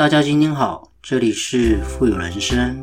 大家今天好，这里是富有人生。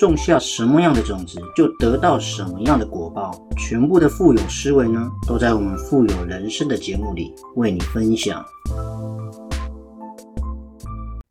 种下什么样的种子，就得到什么样的果报。全部的富有思维呢，都在我们富有人生的节目里为你分享。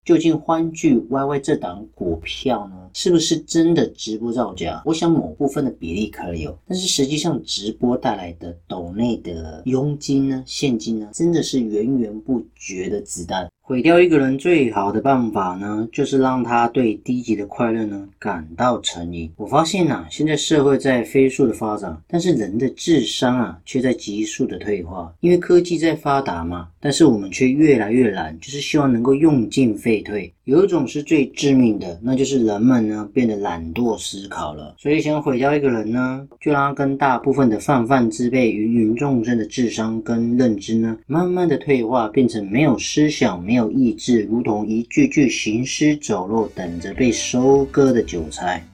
究竟欢聚 YY 这档股票呢，是不是真的直播造假？我想某部分的比例可能有，但是实际上直播带来的斗内的佣金呢，现金呢，真的是源源不绝的子弹。毁掉一个人最好的办法呢，就是让他对低级的快乐呢感到成瘾。我发现呐，现在社会在飞速的发展，但是人的智商啊却在急速的退化。因为科技在发达嘛，但是我们却越来越懒，就是希望能够用进废退。有一种是最致命的，那就是人们呢变得懒惰思考了。所以想毁掉一个人呢，就让他跟大部分的泛泛之辈、芸芸众生的智商跟认知呢，慢慢的退化，变成没有思想、没有意志，如同一具具行尸走肉，等着被收割的韭菜。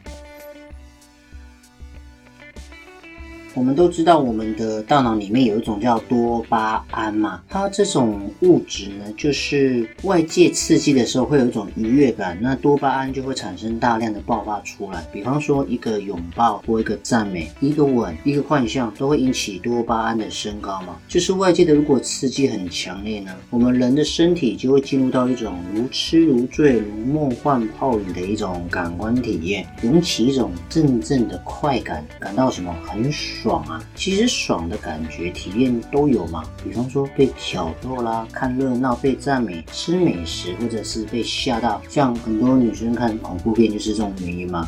我们都知道，我们的大脑里面有一种叫多巴胺嘛，它这种物质呢，就是外界刺激的时候会有一种愉悦感，那多巴胺就会产生大量的爆发出来。比方说一个拥抱或一个赞美、一个吻、一个幻象，都会引起多巴胺的升高嘛。就是外界的如果刺激很强烈呢，我们人的身体就会进入到一种如痴如醉、如梦幻泡影的一种感官体验，引起一种阵阵的快感，感到什么很爽。爽啊！其实爽的感觉体验都有嘛，比方说被挑逗啦、看热闹、被赞美、吃美食，或者是被吓到，像很多女生看恐怖片就是这种原因嘛。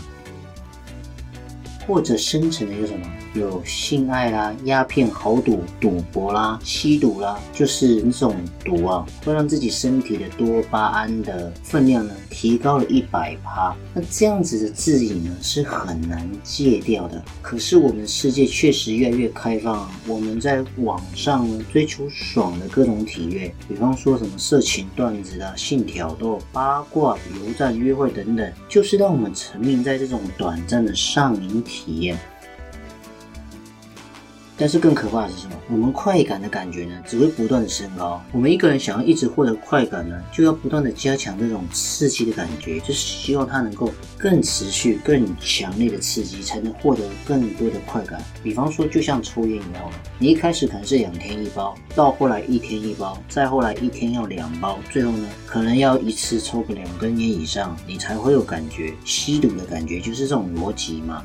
或者深层的有什么？有性爱啦、鸦片、豪赌、赌博啦、吸毒啦，就是这种毒啊，会让自己身体的多巴胺的分量呢提高了一百趴。那这样子的自瘾呢是很难戒掉的。可是我们世界确实越来越开放，我们在网上呢追求爽的各种体验，比方说什么色情段子啊、性挑逗、八卦、油站约会等等，就是让我们沉迷在这种短暂的上瘾体体验。但是更可怕的是什么？我们快感的感觉呢，只会不断的升高。我们一个人想要一直获得快感呢，就要不断的加强这种刺激的感觉，就是希望它能够更持续、更强烈的刺激，才能获得更多的快感。比方说，就像抽烟一样，你一开始可能是两天一包，到后来一天一包，再后来一天要两包，最后呢，可能要一次抽个两根烟以上，你才会有感觉。吸毒的感觉就是这种逻辑嘛。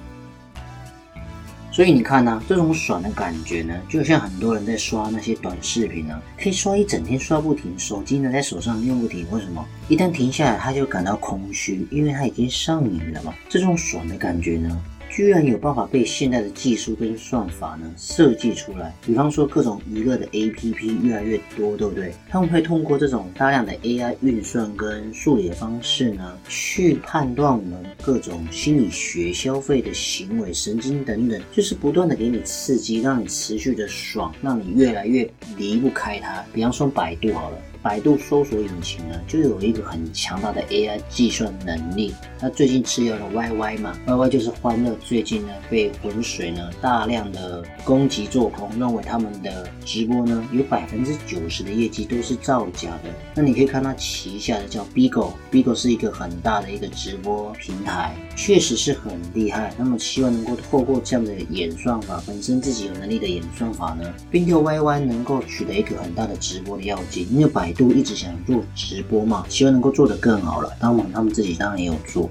所以你看呢，这种爽的感觉呢，就像很多人在刷那些短视频呢，可以刷一整天刷不停，手机呢在手上用不停。为什么？一旦停下来，他就感到空虚，因为他已经上瘾了嘛。这种爽的感觉呢？居然有办法被现在的技术跟算法呢设计出来，比方说各种娱乐的 APP 越来越多，对不对？他们会通过这种大量的 AI 运算跟数理的方式呢，去判断我们各种心理学消费的行为、神经等等，就是不断的给你刺激，让你持续的爽，让你越来越离不开它。比方说百度好了。百度搜索引擎呢，就有一个很强大的 AI 计算能力。那最近持有了 YY 嘛，YY 就是欢乐。最近呢，被浑水呢大量的攻击做空，认为他们的直播呢有百分之九十的业绩都是造假的。那你可以看它旗下的叫 Bigo，Bigo 是一个很大的一个直播平台，确实是很厉害。那么希望能够透过这样的演算法，本身自己有能力的演算法呢，并且 YY 能够取得一个很大的直播的要件，因为百。都一直想做直播嘛，希望能够做得更好了。当然，他们自己当然也有做。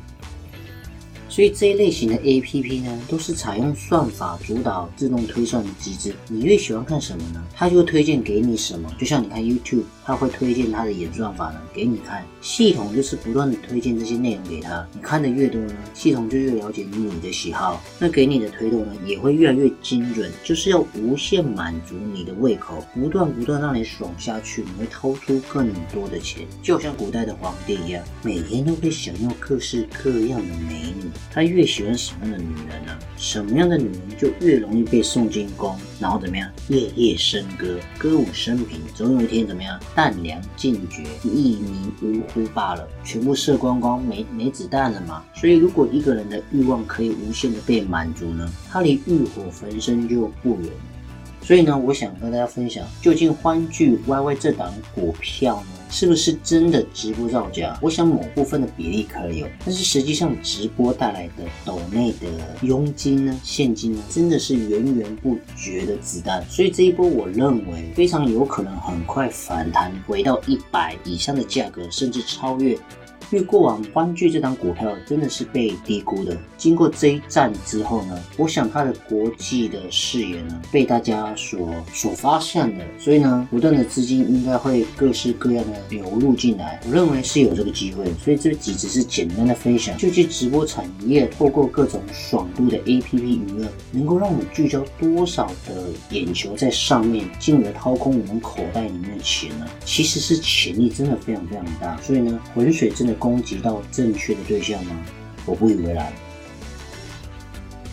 所以这一类型的 A P P 呢，都是采用算法主导自动推算的机制。你越喜欢看什么呢？它就推荐给你什么。就像你看 YouTube，它会推荐它的演算法呢给你看。系统就是不断的推荐这些内容给他，你看的越多呢，系统就越了解你的喜好，那给你的推动呢也会越来越精准，就是要无限满足你的胃口，不断不断让你爽下去，你会掏出更多的钱。就像古代的皇帝一样，每天都会享用各式各样的美女。他越喜欢什么样的女人呢？什么样的女人就越容易被送进宫，然后怎么样？夜夜笙歌，歌舞升平，总有一天怎么样？弹粮尽绝，一命呜呼罢了，全部射光光，没没子弹了嘛。所以，如果一个人的欲望可以无限的被满足呢，他离欲火焚身就不远。所以呢，我想跟大家分享，究竟欢聚 YY 这档股票呢？是不是真的直播造假？我想某部分的比例可以有，但是实际上直播带来的斗内的佣金呢、现金呢，真的是源源不绝的子弹。所以这一波我认为非常有可能很快反弹回到一百以上的价格，甚至超越。因为过往欢聚这档股票真的是被低估的，经过这一战之后呢，我想它的国际的视野呢被大家所所发现的，所以呢，不断的资金应该会各式各样的流入进来，我认为是有这个机会，所以这几只是简单的分享，究竟直播产业透过各种爽度的 A P P 娱乐，能够让我们聚焦多少的眼球在上面，进而掏空我们口袋里面的钱呢？其实是潜力真的非常非常大，所以呢，浑水真的。攻击到正确的对象吗？我不以为然。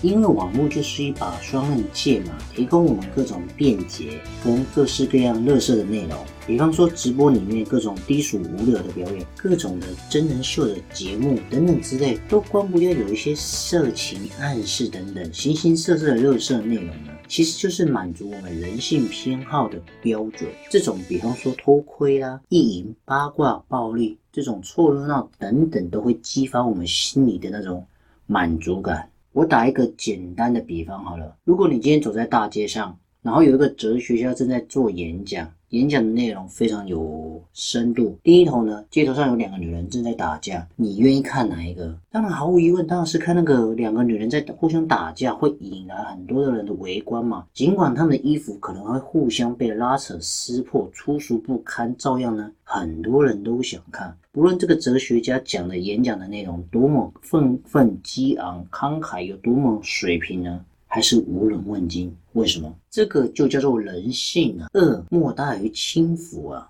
因为网络就是一把双刃剑嘛，提供我们各种便捷跟各式各样乐色的内容。比方说直播里面各种低俗无聊的表演，各种的真人秀的节目等等之类，都关不掉有一些色情暗示等等形形色色的乐色内容呢。其实就是满足我们人性偏好的标准。这种比方说偷窥啦、意淫、八卦、暴力。这种凑热闹等等，都会激发我们心里的那种满足感。我打一个简单的比方好了，如果你今天走在大街上，然后有一个哲学家正在做演讲。演讲的内容非常有深度。第一头呢，街头上有两个女人正在打架，你愿意看哪一个？当然，毫无疑问，当然是看那个两个女人在互相打架，会引来很多的人的围观嘛。尽管她们的衣服可能会互相被拉扯、撕破、粗俗不堪，照样呢，很多人都想看。不论这个哲学家讲的演讲的内容多么愤愤激昂、慷慨，有多么水平呢？还是无人问津？为什么？这个就叫做人性啊！恶莫大于轻浮啊！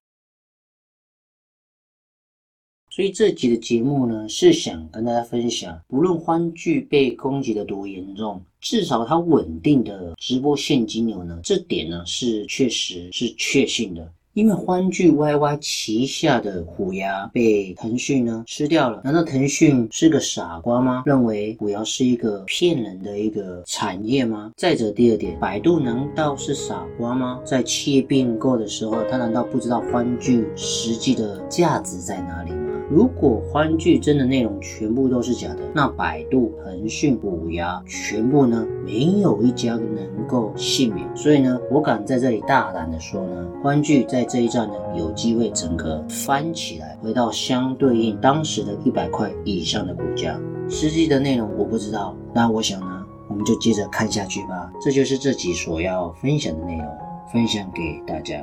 所以这集的节目呢，是想跟大家分享，无论欢聚被攻击的多严重，至少它稳定的直播现金流呢，这点呢是确实是确信的。因为欢聚 YY 旗下的虎牙被腾讯呢吃掉了，难道腾讯是个傻瓜吗？认为虎牙是一个骗人的一个产业吗？再者，第二点，百度难道是傻瓜吗？在企业并购的时候，他难道不知道欢聚实际的价值在哪里吗？如果欢聚真的内容全部都是假的，那百度、腾讯、虎牙全部呢，没有一家能够幸免。所以呢，我敢在这里大胆的说呢，欢聚在这一站呢，有机会整个翻起来，回到相对应当时的一百块以上的股价。实际的内容我不知道，那我想呢，我们就接着看下去吧。这就是这集所要分享的内容，分享给大家。